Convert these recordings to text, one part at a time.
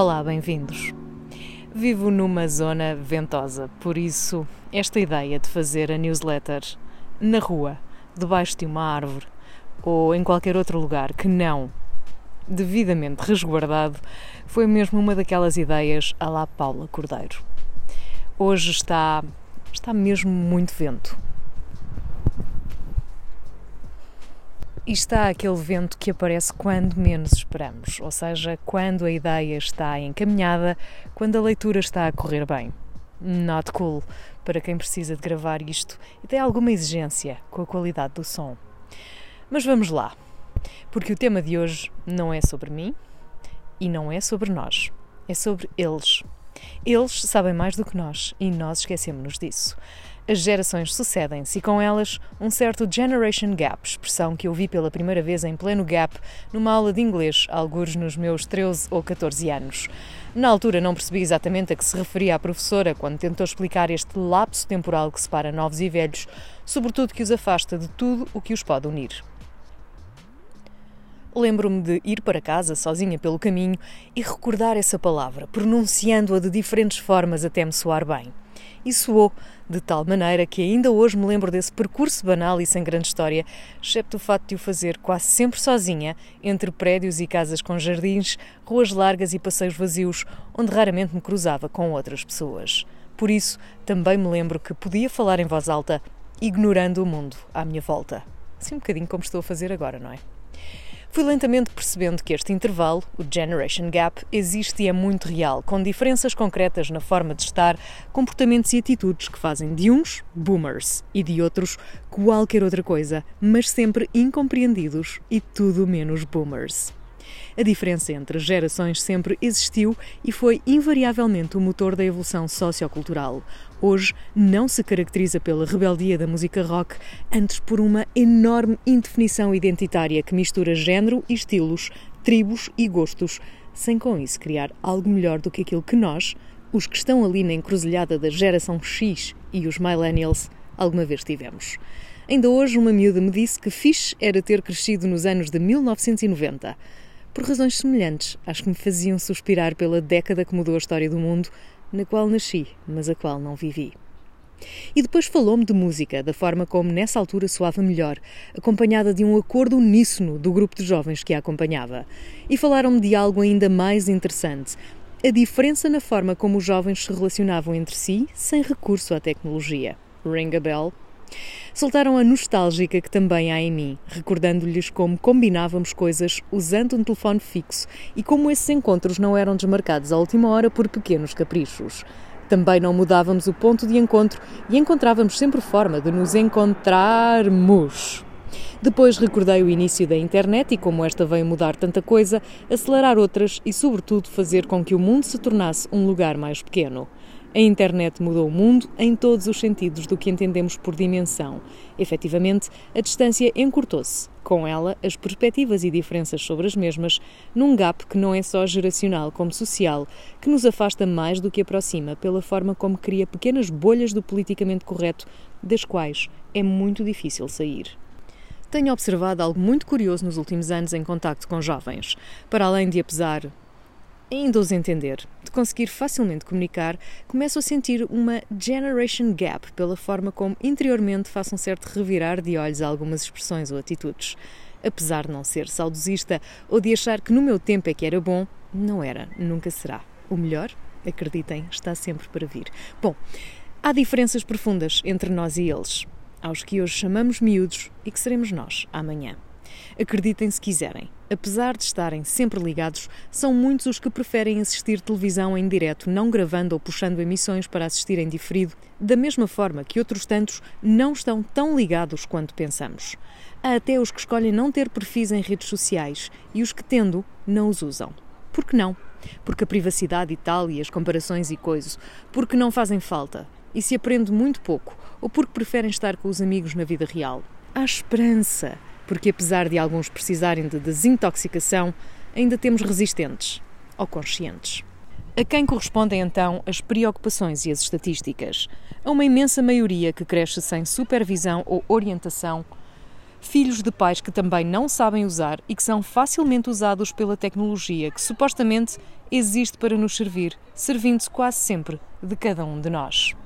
Olá, bem-vindos. Vivo numa zona ventosa, por isso, esta ideia de fazer a newsletter na rua, debaixo de uma árvore ou em qualquer outro lugar que não devidamente resguardado, foi mesmo uma daquelas ideias à la Paula Cordeiro. Hoje está está mesmo muito vento. E está aquele vento que aparece quando menos esperamos, ou seja, quando a ideia está encaminhada, quando a leitura está a correr bem. Not cool para quem precisa de gravar isto e tem alguma exigência com a qualidade do som. Mas vamos lá, porque o tema de hoje não é sobre mim e não é sobre nós, é sobre eles. Eles sabem mais do que nós e nós esquecemos-nos disso. As gerações sucedem-se e com elas um certo generation gap, expressão que eu vi pela primeira vez em pleno gap numa aula de inglês, alguns nos meus 13 ou 14 anos. Na altura não percebi exatamente a que se referia a professora quando tentou explicar este lapso temporal que separa novos e velhos, sobretudo que os afasta de tudo o que os pode unir. Lembro-me de ir para casa sozinha pelo caminho e recordar essa palavra, pronunciando-a de diferentes formas até me soar bem. E soou de tal maneira que ainda hoje me lembro desse percurso banal e sem grande história, excepto o fato de o fazer quase sempre sozinha, entre prédios e casas com jardins, ruas largas e passeios vazios, onde raramente me cruzava com outras pessoas. Por isso, também me lembro que podia falar em voz alta, ignorando o mundo à minha volta. Assim um bocadinho como estou a fazer agora, não é? Fui lentamente percebendo que este intervalo, o Generation Gap, existe e é muito real, com diferenças concretas na forma de estar, comportamentos e atitudes que fazem de uns boomers e de outros qualquer outra coisa, mas sempre incompreendidos e tudo menos boomers. A diferença entre gerações sempre existiu e foi invariavelmente o motor da evolução sociocultural. Hoje não se caracteriza pela rebeldia da música rock, antes por uma enorme indefinição identitária que mistura género e estilos, tribos e gostos, sem com isso criar algo melhor do que aquilo que nós, os que estão ali na encruzilhada da geração X e os millennials, alguma vez tivemos. Ainda hoje, uma miúda me disse que fixe era ter crescido nos anos de 1990 por razões semelhantes às que me faziam suspirar pela década que mudou a história do mundo, na qual nasci, mas a qual não vivi. E depois falou-me de música, da forma como nessa altura soava melhor, acompanhada de um acordo uníssono do grupo de jovens que a acompanhava. E falaram-me de algo ainda mais interessante: a diferença na forma como os jovens se relacionavam entre si sem recurso à tecnologia. Ring a bell? Soltaram a nostálgica que também há em mim, recordando-lhes como combinávamos coisas usando um telefone fixo e como esses encontros não eram desmarcados à última hora por pequenos caprichos. Também não mudávamos o ponto de encontro e encontrávamos sempre forma de nos encontrarmos. Depois recordei o início da internet e como esta veio mudar tanta coisa, acelerar outras e, sobretudo, fazer com que o mundo se tornasse um lugar mais pequeno. A internet mudou o mundo em todos os sentidos do que entendemos por dimensão. Efetivamente, a distância encurtou-se. Com ela, as perspectivas e diferenças sobre as mesmas, num gap que não é só geracional como social, que nos afasta mais do que aproxima pela forma como cria pequenas bolhas do politicamente correto, das quais é muito difícil sair. Tenho observado algo muito curioso nos últimos anos em contacto com jovens. Para além de, apesar ainda os entender, de conseguir facilmente comunicar, começo a sentir uma generation gap pela forma como interiormente faço um certo revirar de olhos a algumas expressões ou atitudes. Apesar de não ser saudosista ou de achar que no meu tempo é que era bom, não era, nunca será. O melhor, acreditem, está sempre para vir. Bom, há diferenças profundas entre nós e eles, aos que hoje chamamos miúdos e que seremos nós amanhã. Acreditem se quiserem. Apesar de estarem sempre ligados, são muitos os que preferem assistir televisão em direto, não gravando ou puxando emissões para assistir em diferido, da mesma forma que outros tantos não estão tão ligados quanto pensamos. Há até os que escolhem não ter perfis em redes sociais e os que, tendo, não os usam. Por que não? Porque a privacidade e tal, e as comparações e coisas, porque não fazem falta, e se aprende muito pouco, ou porque preferem estar com os amigos na vida real. Há esperança porque apesar de alguns precisarem de desintoxicação, ainda temos resistentes ou conscientes. A quem correspondem então as preocupações e as estatísticas? A uma imensa maioria que cresce sem supervisão ou orientação filhos de pais que também não sabem usar e que são facilmente usados pela tecnologia que supostamente existe para nos servir, servindo-se quase sempre de cada um de nós.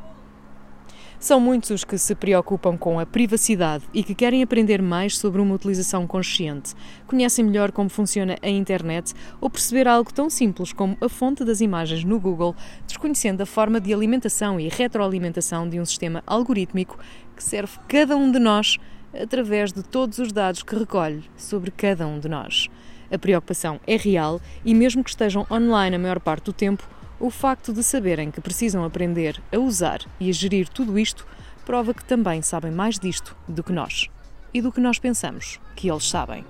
São muitos os que se preocupam com a privacidade e que querem aprender mais sobre uma utilização consciente, conhecem melhor como funciona a internet ou perceber algo tão simples como a fonte das imagens no Google, desconhecendo a forma de alimentação e retroalimentação de um sistema algorítmico que serve cada um de nós através de todos os dados que recolhe sobre cada um de nós. A preocupação é real e, mesmo que estejam online a maior parte do tempo, o facto de saberem que precisam aprender a usar e a gerir tudo isto prova que também sabem mais disto do que nós e do que nós pensamos que eles sabem.